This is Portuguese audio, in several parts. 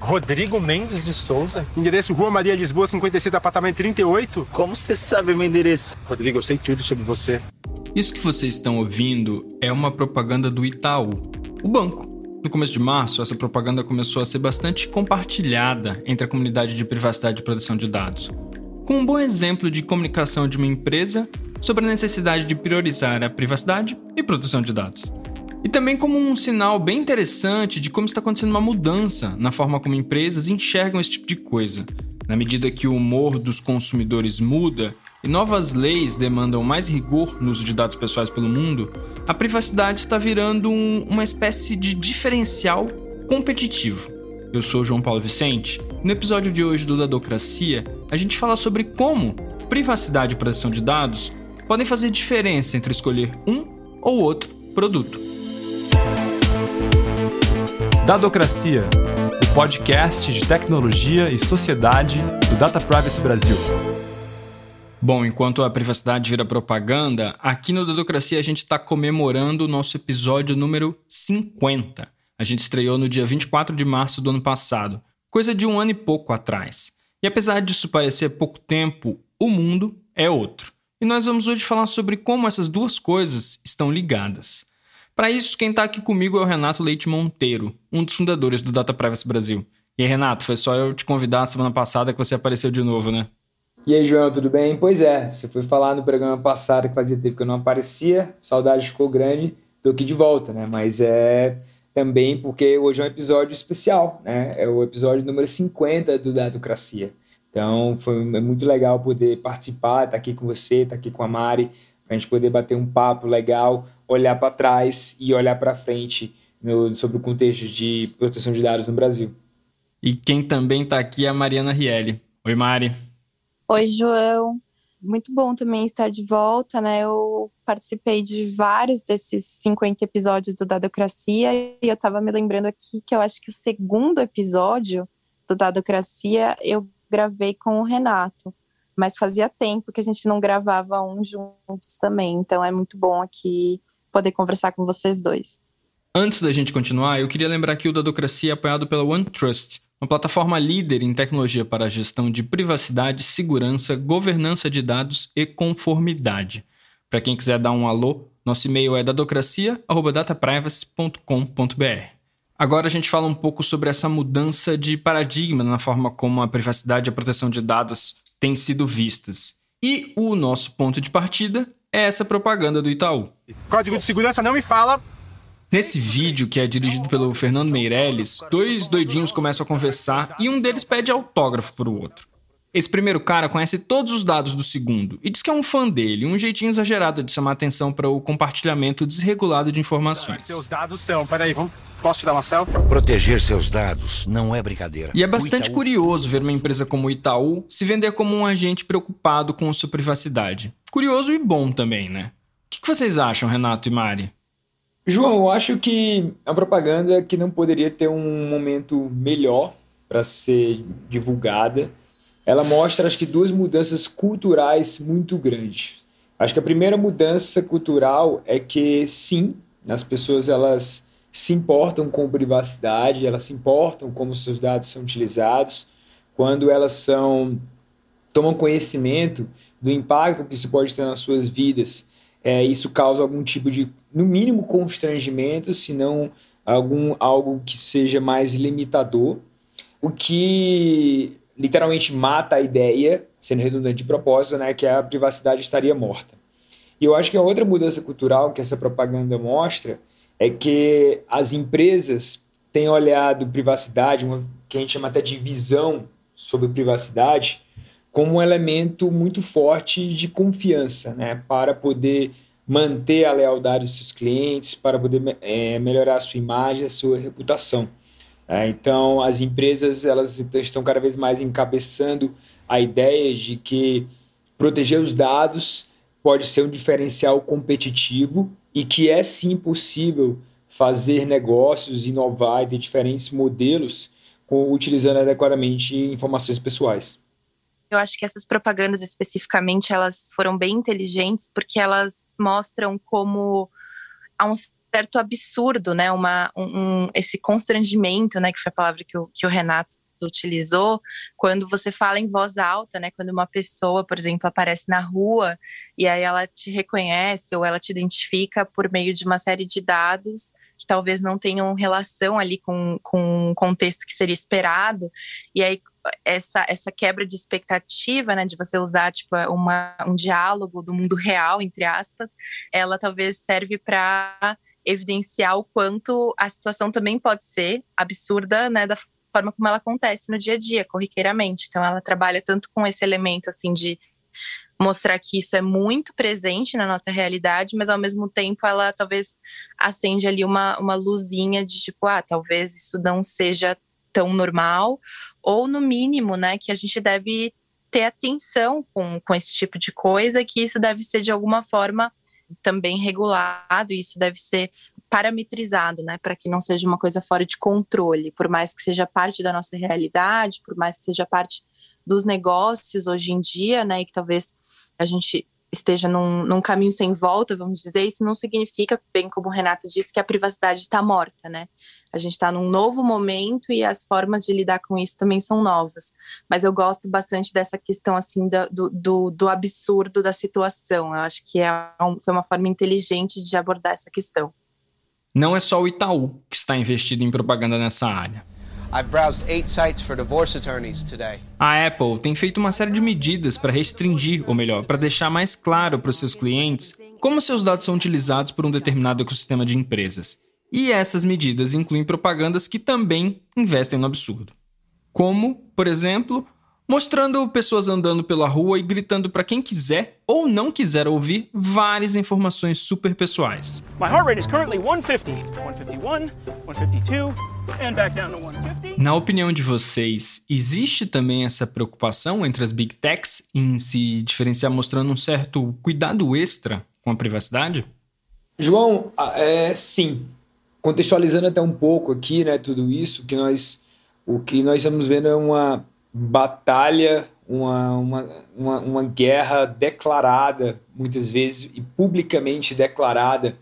Rodrigo Mendes de Souza? Endereço Rua Maria Lisboa, 56, apartamento 38. Como você sabe meu endereço? Rodrigo, eu sei tudo sobre você. Isso que vocês estão ouvindo é uma propaganda do Itaú, o banco. No começo de março, essa propaganda começou a ser bastante compartilhada entre a comunidade de privacidade e proteção de dados, com um bom exemplo de comunicação de uma empresa sobre a necessidade de priorizar a privacidade e proteção de dados. E também como um sinal bem interessante de como está acontecendo uma mudança na forma como empresas enxergam esse tipo de coisa. Na medida que o humor dos consumidores muda e novas leis demandam mais rigor no uso de dados pessoais pelo mundo, a privacidade está virando um, uma espécie de diferencial competitivo. Eu sou João Paulo Vicente. No episódio de hoje do Dadocracia, a gente fala sobre como privacidade e proteção de dados podem fazer diferença entre escolher um ou outro produto. Dadocracia, o podcast de tecnologia e sociedade do Data Privacy Brasil. Bom, enquanto a privacidade vira propaganda, aqui no Dadocracia a gente está comemorando o nosso episódio número 50. A gente estreou no dia 24 de março do ano passado, coisa de um ano e pouco atrás. E apesar disso parecer pouco tempo, o mundo é outro. E nós vamos hoje falar sobre como essas duas coisas estão ligadas. Para isso, quem está aqui comigo é o Renato Leite Monteiro, um dos fundadores do Data Privacy Brasil. E aí, Renato, foi só eu te convidar semana passada que você apareceu de novo, né? E aí, João, tudo bem? Pois é, você foi falar no programa passado que fazia tempo que eu não aparecia, saudade ficou grande, tô aqui de volta, né? Mas é também porque hoje é um episódio especial, né? É o episódio número 50 do Datocracia. Então, foi é muito legal poder participar, estar tá aqui com você, estar tá aqui com a Mari, para a gente poder bater um papo legal, olhar para trás e olhar para frente no, sobre o contexto de proteção de dados no Brasil. E quem também está aqui é a Mariana Rielli. Oi, Mari. Oi, João. Muito bom também estar de volta, né? Eu participei de vários desses 50 episódios do Dadocracia e eu estava me lembrando aqui que eu acho que o segundo episódio do Dadocracia eu gravei com o Renato mas fazia tempo que a gente não gravava um juntos também. Então é muito bom aqui poder conversar com vocês dois. Antes da gente continuar, eu queria lembrar que o Dadocracia é apoiado pela OneTrust, uma plataforma líder em tecnologia para a gestão de privacidade, segurança, governança de dados e conformidade. Para quem quiser dar um alô, nosso e-mail é dadocracia@dataprivacy.com.br. Agora a gente fala um pouco sobre essa mudança de paradigma na forma como a privacidade e a proteção de dados têm sido vistas. E o nosso ponto de partida é essa propaganda do Itaú. Código de segurança não me fala. Nesse vídeo, que é dirigido pelo Fernando Meirelles, dois doidinhos começam a conversar e um deles pede autógrafo para o outro. Esse primeiro cara conhece todos os dados do segundo e diz que é um fã dele, um jeitinho exagerado de chamar atenção para o compartilhamento desregulado de informações. Seus dados são, peraí, vamos Posso te dar uma selfie? Proteger seus dados não é brincadeira. E é bastante Itaú... curioso ver uma empresa como o Itaú se vender como um agente preocupado com sua privacidade. Curioso e bom também, né? O que vocês acham, Renato e Mari? João, eu acho que a propaganda que não poderia ter um momento melhor para ser divulgada. Ela mostra, acho que, duas mudanças culturais muito grandes. Acho que a primeira mudança cultural é que, sim, as pessoas elas se importam com privacidade, elas se importam como seus dados são utilizados, quando elas são tomam conhecimento do impacto que isso pode ter nas suas vidas, é, isso causa algum tipo de, no mínimo, constrangimento, se não algum algo que seja mais limitador, o que literalmente mata a ideia, sendo redundante de propósito, né, que a privacidade estaria morta. E eu acho que a outra mudança cultural que essa propaganda mostra é que as empresas têm olhado privacidade, uma, que a gente chama até de visão sobre privacidade, como um elemento muito forte de confiança, né, para poder manter a lealdade dos seus clientes, para poder é, melhorar a sua imagem, a sua reputação. É, então, as empresas elas estão cada vez mais encabeçando a ideia de que proteger os dados pode ser um diferencial competitivo e que é sim possível fazer negócios, inovar e ter diferentes modelos com, utilizando adequadamente informações pessoais. Eu acho que essas propagandas especificamente elas foram bem inteligentes porque elas mostram como há um certo absurdo, né? Uma, um, esse constrangimento, né? Que foi a palavra que o, que o Renato utilizou, quando você fala em voz alta, né? Quando uma pessoa, por exemplo, aparece na rua e aí ela te reconhece ou ela te identifica por meio de uma série de dados que talvez não tenham relação ali com, com o contexto que seria esperado. E aí essa, essa quebra de expectativa, né, de você usar tipo uma, um diálogo do mundo real, entre aspas, ela talvez serve para evidenciar o quanto a situação também pode ser absurda, né, da forma como ela acontece no dia a dia, corriqueiramente. Então ela trabalha tanto com esse elemento assim de mostrar que isso é muito presente na nossa realidade, mas ao mesmo tempo ela talvez acende ali uma, uma luzinha de tipo, ah, talvez isso não seja tão normal, ou no mínimo, né, que a gente deve ter atenção com, com esse tipo de coisa, que isso deve ser de alguma forma também regulado, isso deve ser parametrizado, né, para que não seja uma coisa fora de controle, por mais que seja parte da nossa realidade, por mais que seja parte dos negócios hoje em dia, né, e que talvez a gente esteja num, num, caminho sem volta, vamos dizer, isso não significa, bem como o Renato disse, que a privacidade está morta, né? A gente está num novo momento e as formas de lidar com isso também são novas. Mas eu gosto bastante dessa questão, assim, do, do, do absurdo da situação. Eu acho que é um, foi uma forma inteligente de abordar essa questão. Não é só o Itaú que está investido em propaganda nessa área. A Apple tem feito uma série de medidas para restringir, ou melhor, para deixar mais claro para os seus clientes como seus dados são utilizados por um determinado ecossistema de empresas. E essas medidas incluem propagandas que também investem no absurdo. Como, por exemplo, mostrando pessoas andando pela rua e gritando para quem quiser ou não quiser ouvir várias informações super pessoais. My heart rate is currently 150, 151, 152 and back down to 150. Na opinião de vocês, existe também essa preocupação entre as big techs em se diferenciar mostrando um certo cuidado extra com a privacidade? João, é sim. Contextualizando até um pouco aqui, né, tudo isso que nós o que nós estamos vendo é uma batalha, uma, uma, uma, uma guerra declarada, muitas vezes, e publicamente declarada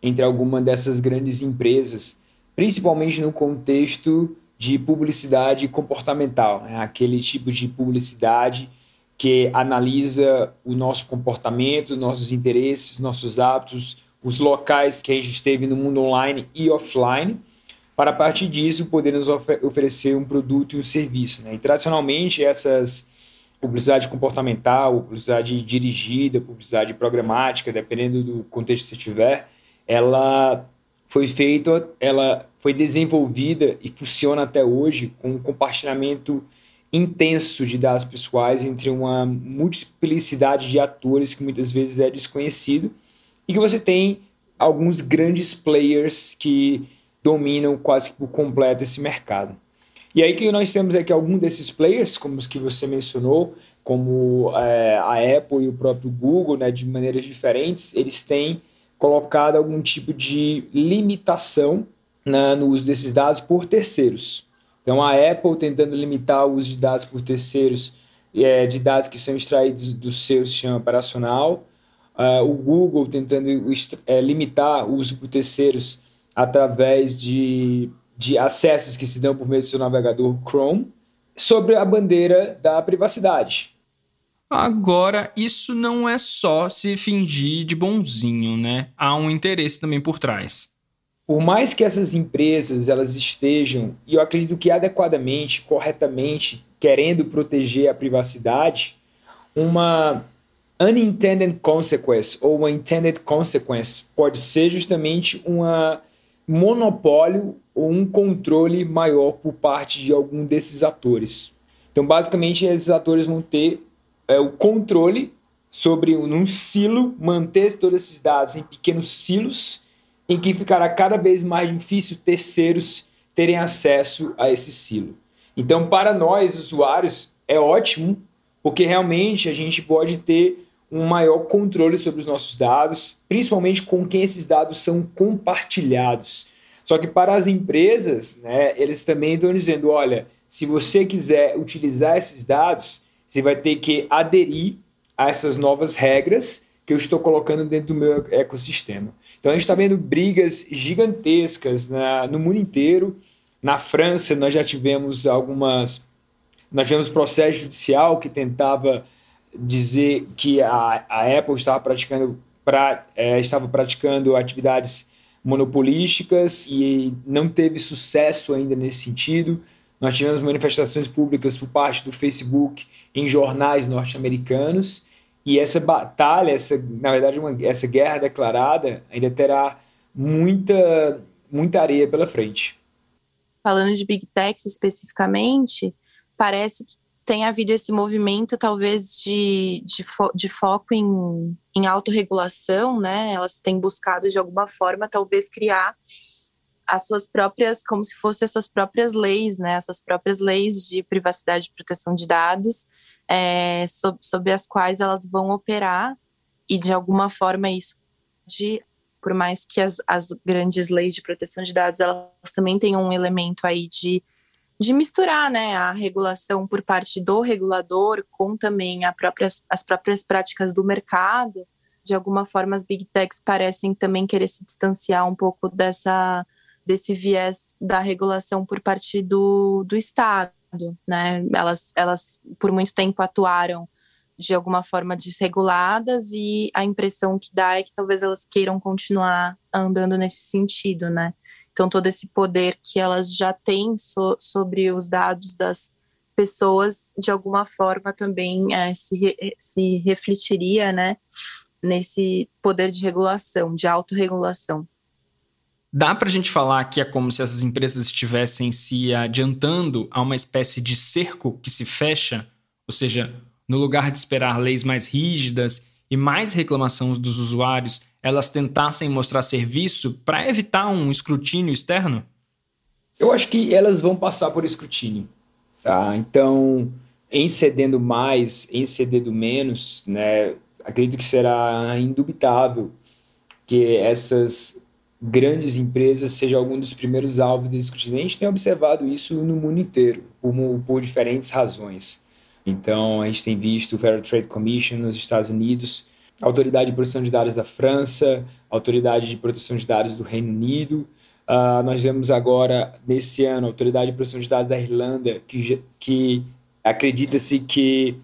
entre alguma dessas grandes empresas, principalmente no contexto de publicidade comportamental, né? aquele tipo de publicidade que analisa o nosso comportamento, nossos interesses, nossos hábitos, os locais que a gente esteve no mundo online e offline, para a partir disso poder nos ofer oferecer um produto e um serviço. Né? E tradicionalmente essas publicidade comportamental, publicidade dirigida, publicidade programática, dependendo do contexto que você tiver, ela foi feita, ela foi desenvolvida e funciona até hoje com um compartilhamento intenso de dados pessoais entre uma multiplicidade de atores que muitas vezes é desconhecido e que você tem alguns grandes players que dominam quase por completo esse mercado. E aí que nós temos aqui alguns desses players, como os que você mencionou, como é, a Apple e o próprio Google, né, de maneiras diferentes, eles têm colocado algum tipo de limitação né, no uso desses dados por terceiros. Então a Apple tentando limitar o uso de dados por terceiros, é, de dados que são extraídos do seu sistema operacional, uh, o Google tentando é, limitar o uso por terceiros através de, de acessos que se dão por meio do seu navegador Chrome sobre a bandeira da privacidade. Agora, isso não é só se fingir de bonzinho, né? Há um interesse também por trás. Por mais que essas empresas elas estejam, e eu acredito que adequadamente, corretamente, querendo proteger a privacidade, uma unintended consequence ou uma intended consequence pode ser justamente uma monopólio ou um controle maior por parte de algum desses atores. Então, basicamente, esses atores vão ter é, o controle sobre um silo, manter todos esses dados em pequenos silos, em que ficará cada vez mais difícil terceiros terem acesso a esse silo. Então, para nós, usuários, é ótimo, porque realmente a gente pode ter um maior controle sobre os nossos dados, principalmente com quem esses dados são compartilhados. Só que para as empresas, né, eles também estão dizendo: olha, se você quiser utilizar esses dados, você vai ter que aderir a essas novas regras que eu estou colocando dentro do meu ecossistema. Então a gente está vendo brigas gigantescas na, no mundo inteiro. Na França, nós já tivemos algumas. Nós tivemos processo judicial que tentava dizer que a, a Apple estava praticando, pra, é, estava praticando atividades monopolísticas e não teve sucesso ainda nesse sentido. Nós tivemos manifestações públicas por parte do Facebook em jornais norte-americanos e essa batalha, essa, na verdade, uma, essa guerra declarada ainda terá muita, muita areia pela frente. Falando de Big Techs especificamente, parece que tem havido esse movimento, talvez, de, de, fo de foco em, em autorregulação, né? Elas têm buscado, de alguma forma, talvez criar as suas próprias, como se fossem as suas próprias leis, né? As suas próprias leis de privacidade e proteção de dados, é, sob, sob as quais elas vão operar e de alguma forma isso de por mais que as, as grandes leis de proteção de dados elas também têm um elemento aí de, de misturar né, a regulação por parte do regulador com também próprias, as próprias práticas do mercado. De alguma forma, as big techs parecem também querer se distanciar um pouco dessa, desse viés da regulação por parte do, do Estado né? Elas, elas por muito tempo atuaram de alguma forma desreguladas e a impressão que dá é que talvez elas queiram continuar andando nesse sentido, né? Então todo esse poder que elas já têm so, sobre os dados das pessoas de alguma forma também é, se, se refletiria, né? Nesse poder de regulação, de autorregulação. Dá para a gente falar que é como se essas empresas estivessem se adiantando a uma espécie de cerco que se fecha, ou seja, no lugar de esperar leis mais rígidas e mais reclamações dos usuários, elas tentassem mostrar serviço para evitar um escrutínio externo? Eu acho que elas vão passar por escrutínio. Tá? Então, em cedendo mais, em cedendo menos, né, acredito que será indubitável que essas grandes empresas seja algum dos primeiros alvos desse escrutínio. A gente tem observado isso no mundo inteiro, por, por diferentes razões. Então, a gente tem visto o Fair Trade Commission nos Estados Unidos, a Autoridade de Proteção de Dados da França, a Autoridade de Proteção de Dados do Reino Unido. Uh, nós vemos agora, nesse ano, a Autoridade de Proteção de Dados da Irlanda, que, que acredita-se que,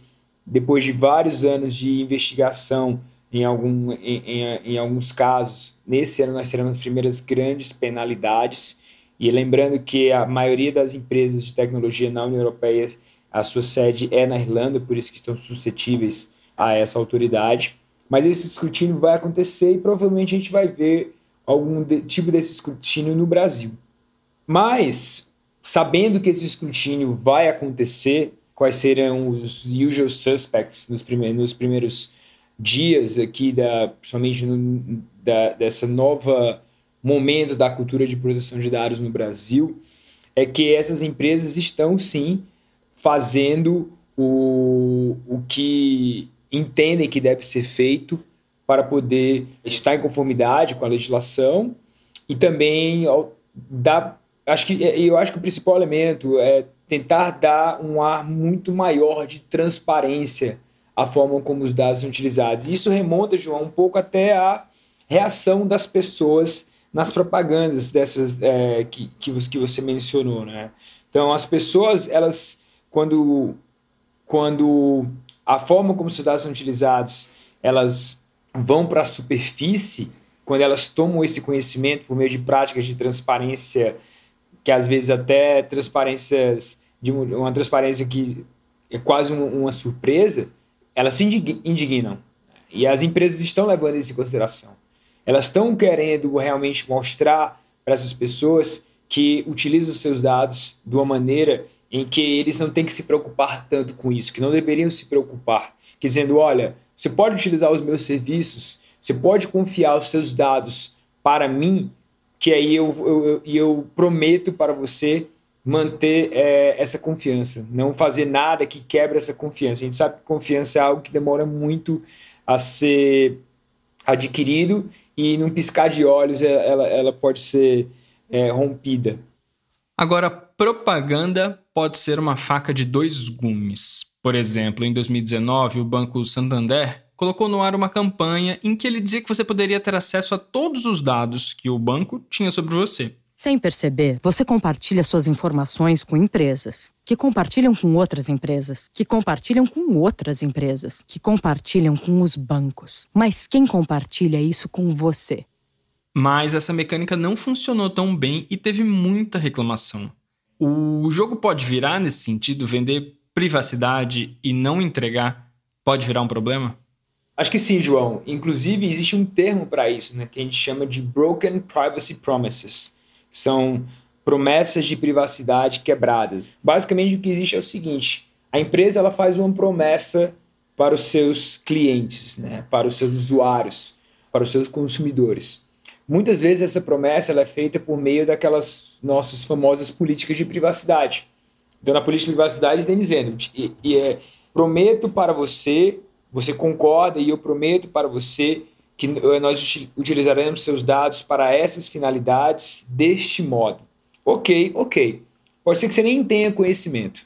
depois de vários anos de investigação em, algum, em, em, em alguns casos, nesse ano nós teremos as primeiras grandes penalidades. E lembrando que a maioria das empresas de tecnologia na União Europeia, a sua sede é na Irlanda, por isso que estão suscetíveis a essa autoridade. Mas esse escrutínio vai acontecer e provavelmente a gente vai ver algum de, tipo desse escrutínio no Brasil. Mas, sabendo que esse escrutínio vai acontecer, quais serão os usual suspects nos primeiros, nos primeiros dias aqui, da, principalmente no, da, dessa nova momento da cultura de proteção de dados no Brasil, é que essas empresas estão sim fazendo o, o que entendem que deve ser feito para poder estar em conformidade com a legislação e também dar, acho que eu acho que o principal elemento é tentar dar um ar muito maior de transparência a forma como os dados são utilizados. Isso remonta, João, um pouco até a reação das pessoas nas propagandas dessas é, que, que, que você mencionou, né? Então, as pessoas, elas, quando, quando a forma como os dados são utilizados, elas vão para a superfície, quando elas tomam esse conhecimento por meio de práticas de transparência, que às vezes até transparências, de uma transparência que é quase uma surpresa, elas se indignam. E as empresas estão levando isso em consideração. Elas estão querendo realmente mostrar para essas pessoas que utilizam os seus dados de uma maneira em que eles não têm que se preocupar tanto com isso, que não deveriam se preocupar. Que dizendo, olha, você pode utilizar os meus serviços, você pode confiar os seus dados para mim, que aí eu, eu, eu, prometo para você manter é, essa confiança, não fazer nada que quebre essa confiança. A gente sabe que confiança é algo que demora muito a ser adquirido e num piscar de olhos ela, ela pode ser é, rompida. Agora, propaganda pode ser uma faca de dois gumes. Por exemplo, em 2019, o Banco Santander colocou no ar uma campanha em que ele dizia que você poderia ter acesso a todos os dados que o banco tinha sobre você. Sem perceber, você compartilha suas informações com empresas, que compartilham com outras empresas, que compartilham com outras empresas, que compartilham com os bancos. Mas quem compartilha isso com você? Mas essa mecânica não funcionou tão bem e teve muita reclamação. O jogo pode virar nesse sentido, vender privacidade e não entregar pode virar um problema? Acho que sim, João. Inclusive, existe um termo para isso, né, que a gente chama de Broken Privacy Promises. São promessas de privacidade quebradas. Basicamente, o que existe é o seguinte: a empresa ela faz uma promessa para os seus clientes, né, para os seus usuários, para os seus consumidores. Muitas vezes essa promessa ela é feita por meio daquelas nossas famosas políticas de privacidade. Então, na política de privacidade, tem dizendo: e, e é, prometo para você, você concorda e eu prometo para você que nós utilizaremos seus dados para essas finalidades deste modo. Ok, ok. Pode ser que você nem tenha conhecimento.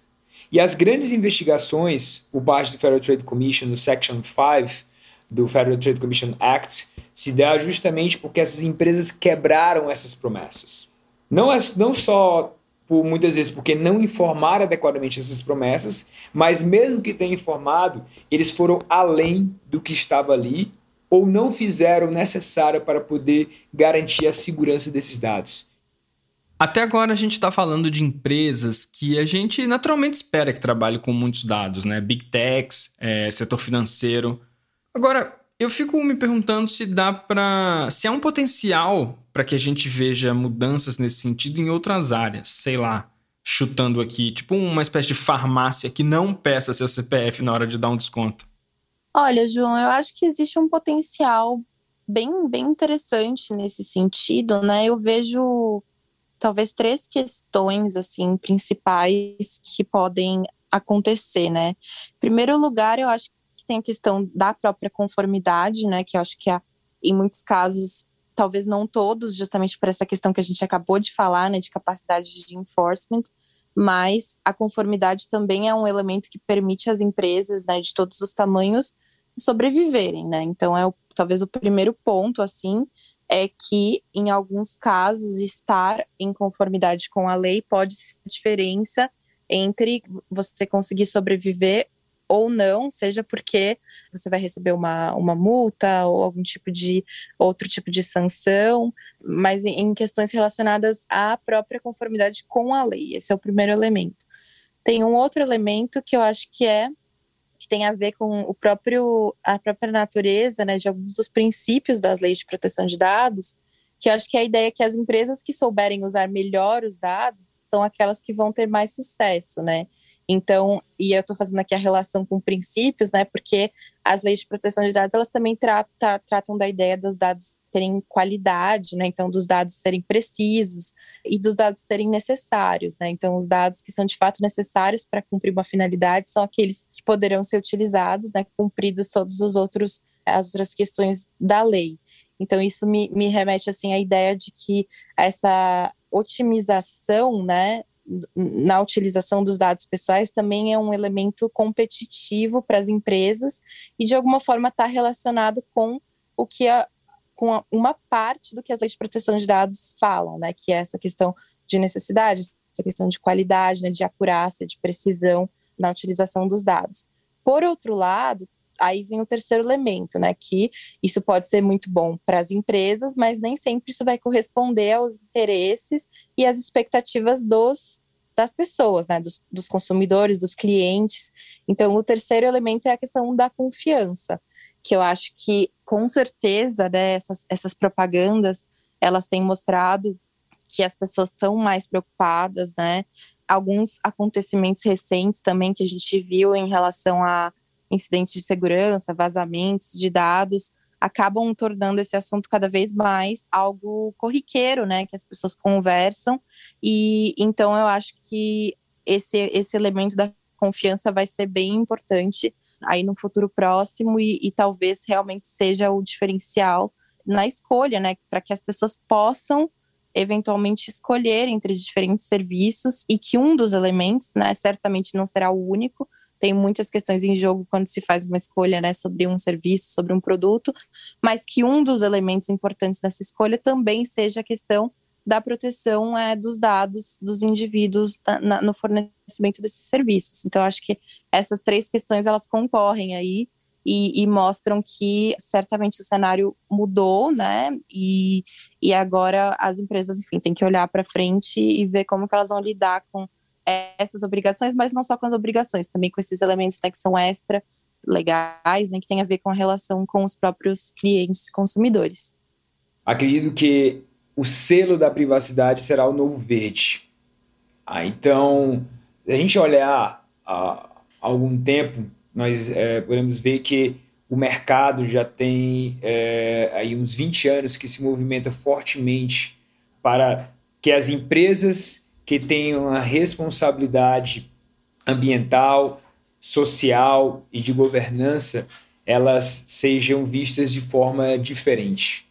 E as grandes investigações por parte do Federal Trade Commission, no Section 5 do Federal Trade Commission Act, se dá justamente porque essas empresas quebraram essas promessas. Não, é, não só por muitas vezes porque não informaram adequadamente essas promessas, mas mesmo que tenham informado, eles foram além do que estava ali ou não fizeram o necessário para poder garantir a segurança desses dados. Até agora a gente está falando de empresas que a gente naturalmente espera que trabalhem com muitos dados, né? Big techs, é, setor financeiro. Agora, eu fico me perguntando se dá para. se há um potencial para que a gente veja mudanças nesse sentido em outras áreas. Sei lá, chutando aqui, tipo uma espécie de farmácia que não peça seu CPF na hora de dar um desconto. Olha, João, eu acho que existe um potencial bem, bem interessante nesse sentido, né? Eu vejo talvez três questões assim principais que podem acontecer, né? Em primeiro lugar, eu acho tem a questão da própria conformidade, né? Que eu acho que há, em muitos casos, talvez não todos, justamente por essa questão que a gente acabou de falar, né? De capacidade de enforcement, mas a conformidade também é um elemento que permite às empresas, né, de todos os tamanhos, sobreviverem, né? Então é o, talvez o primeiro ponto assim é que em alguns casos estar em conformidade com a lei pode ser a diferença entre você conseguir sobreviver ou não, seja porque você vai receber uma, uma multa ou algum tipo de outro tipo de sanção, mas em, em questões relacionadas à própria conformidade com a lei. Esse é o primeiro elemento. Tem um outro elemento que eu acho que é que tem a ver com o próprio a própria natureza, né, de alguns dos princípios das leis de proteção de dados, que eu acho que a ideia é que as empresas que souberem usar melhor os dados são aquelas que vão ter mais sucesso, né? Então, e eu estou fazendo aqui a relação com princípios, né? Porque as leis de proteção de dados elas também trata, tratam da ideia dos dados terem qualidade, né? Então, dos dados serem precisos e dos dados serem necessários, né? Então, os dados que são de fato necessários para cumprir uma finalidade são aqueles que poderão ser utilizados, né? Cumpridos todos os outros as outras questões da lei. Então, isso me, me remete assim à ideia de que essa otimização, né, na utilização dos dados pessoais também é um elemento competitivo para as empresas e de alguma forma está relacionado com o que a, com a, uma parte do que as leis de proteção de dados falam, né, que é essa questão de necessidade, essa questão de qualidade, né, de acurácia, de precisão na utilização dos dados. Por outro lado, aí vem o terceiro elemento, né? Que isso pode ser muito bom para as empresas, mas nem sempre isso vai corresponder aos interesses e às expectativas dos das pessoas, né, dos, dos consumidores, dos clientes. Então, o terceiro elemento é a questão da confiança, que eu acho que, com certeza, né, essas, essas propagandas, elas têm mostrado que as pessoas estão mais preocupadas, né? Alguns acontecimentos recentes também que a gente viu em relação a incidentes de segurança, vazamentos de dados, acabam tornando esse assunto cada vez mais algo corriqueiro, né, que as pessoas conversam, e então eu acho que esse, esse elemento da confiança vai ser bem importante aí no futuro próximo e, e talvez realmente seja o diferencial na escolha, né, para que as pessoas possam eventualmente escolher entre diferentes serviços e que um dos elementos, né, certamente não será o único, tem muitas questões em jogo quando se faz uma escolha né, sobre um serviço, sobre um produto, mas que um dos elementos importantes dessa escolha também seja a questão da proteção é, dos dados dos indivíduos na, no fornecimento desses serviços. Então, acho que essas três questões elas concorrem aí e, e, mostram que certamente o cenário mudou, né? E, e agora as empresas, enfim, têm que olhar para frente e ver como que elas vão lidar com essas obrigações, mas não só com as obrigações, também com esses elementos né, que são extra legais, né, que tem a ver com a relação com os próprios clientes consumidores. Acredito que o selo da privacidade será o novo verde. Ah, então, se a gente olhar há algum tempo, nós é, podemos ver que o mercado já tem é, aí uns 20 anos que se movimenta fortemente para que as empresas que tenham a responsabilidade ambiental, social e de governança, elas sejam vistas de forma diferente.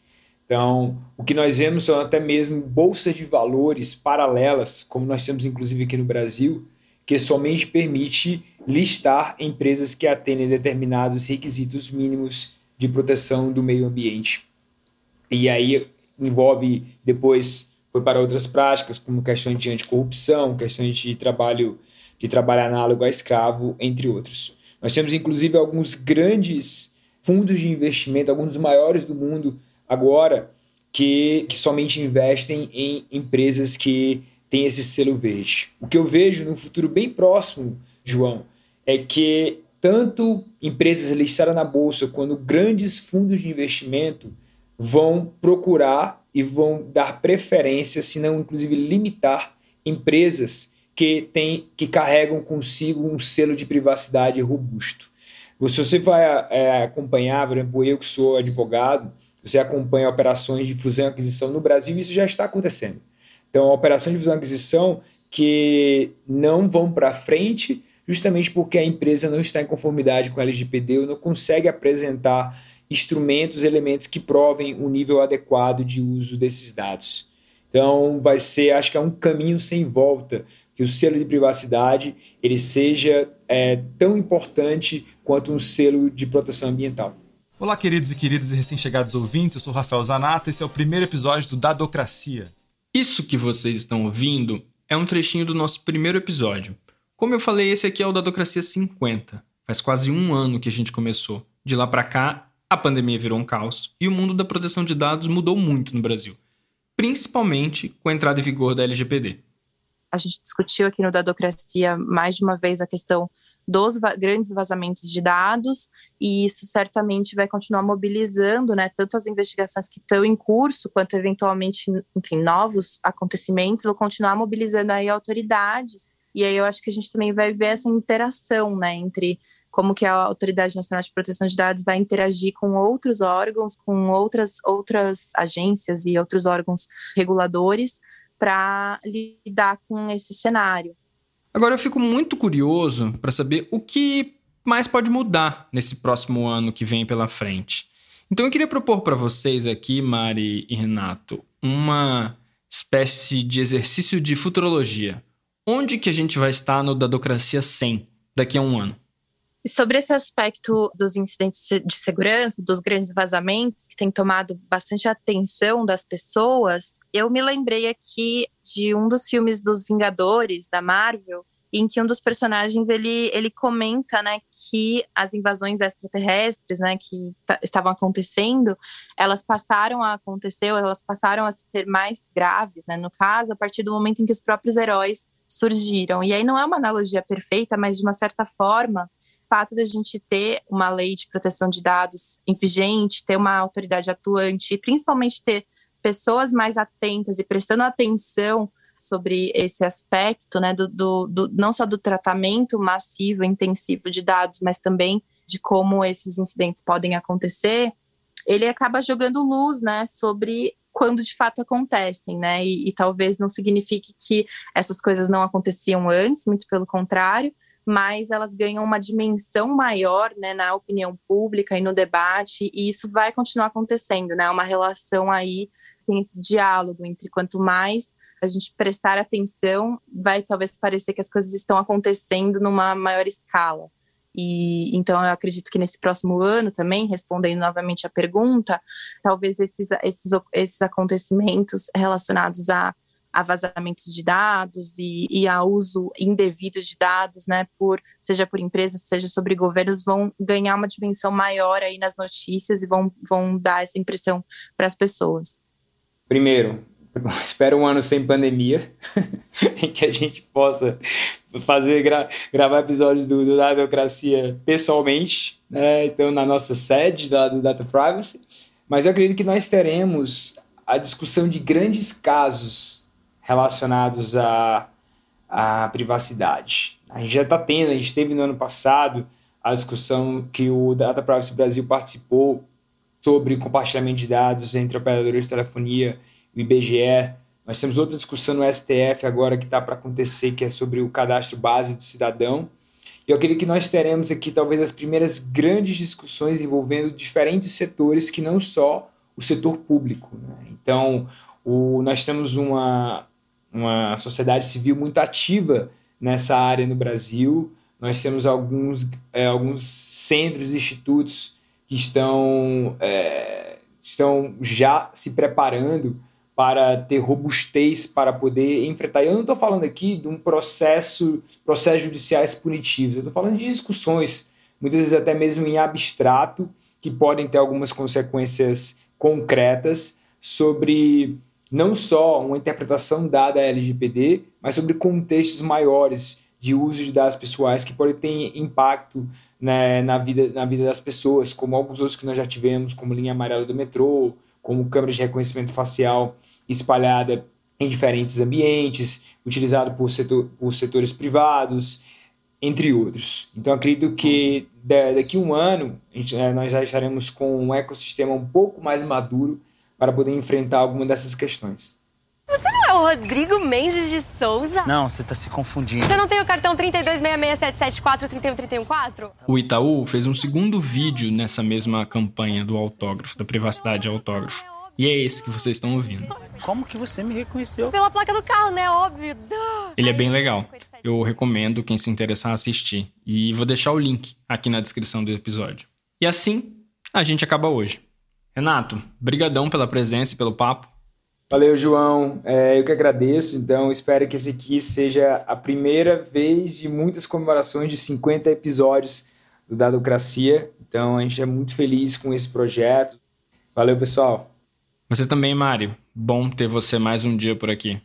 Então, o que nós vemos são até mesmo bolsas de valores paralelas, como nós temos inclusive aqui no Brasil, que somente permite listar empresas que atendem determinados requisitos mínimos de proteção do meio ambiente. E aí envolve depois foi para outras práticas, como questões de anticorrupção, questões de trabalho, de trabalho análogo a escravo, entre outros. Nós temos, inclusive, alguns grandes fundos de investimento, alguns dos maiores do mundo agora, que, que somente investem em empresas que têm esse selo verde. O que eu vejo no futuro bem próximo, João, é que tanto empresas listadas na bolsa quanto grandes fundos de investimento vão procurar e vão dar preferência, se não inclusive limitar empresas que têm que carregam consigo um selo de privacidade robusto. Se você vai é, acompanhar, por exemplo, eu que sou advogado, você acompanha operações de fusão e aquisição no Brasil, isso já está acontecendo. Então, operações de fusão e aquisição que não vão para frente justamente porque a empresa não está em conformidade com a LGPD ou não consegue apresentar instrumentos, elementos que provem o nível adequado de uso desses dados. Então, vai ser, acho que é um caminho sem volta que o selo de privacidade ele seja é, tão importante quanto um selo de proteção ambiental. Olá, queridos e queridas e recém-chegados ouvintes, eu sou Rafael Zanata e esse é o primeiro episódio do Dadocracia. Isso que vocês estão ouvindo é um trechinho do nosso primeiro episódio. Como eu falei, esse aqui é o Dadocracia 50. Faz quase um ano que a gente começou. De lá para cá, a pandemia virou um caos e o mundo da proteção de dados mudou muito no Brasil, principalmente com a entrada em vigor da LGPD. A gente discutiu aqui no Dadocracia mais de uma vez a questão dos va grandes vazamentos de dados, e isso certamente vai continuar mobilizando, né, tanto as investigações que estão em curso, quanto eventualmente, enfim, novos acontecimentos, vão continuar mobilizando aí autoridades. E aí eu acho que a gente também vai ver essa interação, né, entre como que a Autoridade Nacional de Proteção de Dados vai interagir com outros órgãos, com outras, outras agências e outros órgãos reguladores para lidar com esse cenário. Agora eu fico muito curioso para saber o que mais pode mudar nesse próximo ano que vem pela frente. Então eu queria propor para vocês aqui, Mari e Renato, uma espécie de exercício de futurologia. Onde que a gente vai estar no Dadocracia 100 daqui a um ano? E sobre esse aspecto dos incidentes de segurança, dos grandes vazamentos, que tem tomado bastante atenção das pessoas, eu me lembrei aqui de um dos filmes dos Vingadores, da Marvel, em que um dos personagens ele, ele comenta né, que as invasões extraterrestres né, que estavam acontecendo, elas passaram a acontecer, elas passaram a ser mais graves, né, no caso, a partir do momento em que os próprios heróis surgiram. E aí não é uma analogia perfeita, mas de uma certa forma, fato da gente ter uma lei de proteção de dados vigente, ter uma autoridade atuante e principalmente ter pessoas mais atentas e prestando atenção sobre esse aspecto, né, do, do, do, não só do tratamento massivo, intensivo de dados, mas também de como esses incidentes podem acontecer, ele acaba jogando luz, né, sobre quando de fato acontecem, né, e, e talvez não signifique que essas coisas não aconteciam antes, muito pelo contrário, mas elas ganham uma dimensão maior né, na opinião pública e no debate, e isso vai continuar acontecendo, né? Uma relação aí tem esse diálogo entre quanto mais a gente prestar atenção, vai talvez parecer que as coisas estão acontecendo numa maior escala. E então eu acredito que nesse próximo ano também, respondendo novamente a pergunta, talvez esses, esses, esses acontecimentos relacionados a, a vazamentos de dados e, e a uso indevido de dados, né, por seja por empresas, seja sobre governos, vão ganhar uma dimensão maior aí nas notícias e vão, vão dar essa impressão para as pessoas. Primeiro, espero um ano sem pandemia, em que a gente possa fazer gra gravar episódios do, do Democracia pessoalmente, né? então na nossa sede da, do Data Privacy. Mas eu acredito que nós teremos a discussão de grandes casos relacionados à, à privacidade. A gente já está tendo, a gente teve no ano passado a discussão que o Data Privacy Brasil participou sobre compartilhamento de dados entre operadores de telefonia o IBGE. Nós temos outra discussão no STF agora que está para acontecer, que é sobre o cadastro base do cidadão. E eu acredito que nós teremos aqui talvez as primeiras grandes discussões envolvendo diferentes setores que não só o setor público. Né? Então, o, nós temos uma, uma sociedade civil muito ativa nessa área no Brasil. Nós temos alguns, é, alguns centros e institutos que estão, é, estão já se preparando para ter robustez para poder enfrentar. Eu não estou falando aqui de um processo, processos judiciais punitivos, eu estou falando de discussões, muitas vezes até mesmo em abstrato, que podem ter algumas consequências concretas sobre não só uma interpretação dada à LGPD, mas sobre contextos maiores de uso de dados pessoais que podem ter impacto né, na, vida, na vida das pessoas, como alguns outros que nós já tivemos, como linha amarela do metrô, como câmeras de reconhecimento facial espalhada em diferentes ambientes, utilizado por, setor, por setores privados, entre outros. Então, acredito que daqui a um ano gente, eh, nós já estaremos com um ecossistema um pouco mais maduro para poder enfrentar alguma dessas questões. Você não é o Rodrigo Mendes de Souza? Não, você está se confundindo. Você não tem o cartão 326677431314? O Itaú fez um segundo vídeo nessa mesma campanha do autógrafo, da privacidade autógrafo. E é esse que vocês estão ouvindo. Como que você me reconheceu? Pela placa do carro, né? Óbvio. Ele é bem legal. Eu recomendo quem se interessar assistir. E vou deixar o link aqui na descrição do episódio. E assim, a gente acaba hoje. Renato, brigadão pela presença e pelo papo. Valeu, João. É, eu que agradeço. Então, espero que esse aqui seja a primeira vez de muitas comemorações de 50 episódios do Dadocracia. Então, a gente é muito feliz com esse projeto. Valeu, pessoal. Você também, Mário. Bom ter você mais um dia por aqui.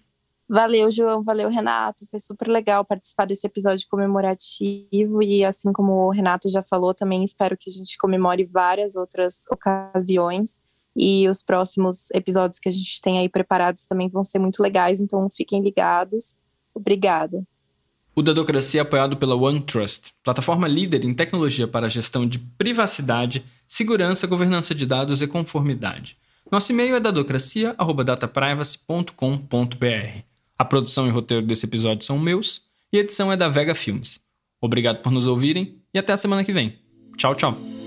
Valeu, João. Valeu, Renato. Foi super legal participar desse episódio comemorativo. E assim como o Renato já falou, também espero que a gente comemore várias outras ocasiões. E os próximos episódios que a gente tem aí preparados também vão ser muito legais. Então fiquem ligados. Obrigada. O Dadocracia é apoiado pela OneTrust, plataforma líder em tecnologia para gestão de privacidade, segurança, governança de dados e conformidade. Nosso e-mail é dadocracia.dataprivacy.com.br. A produção e roteiro desse episódio são meus e a edição é da Vega Filmes. Obrigado por nos ouvirem e até a semana que vem. Tchau, tchau.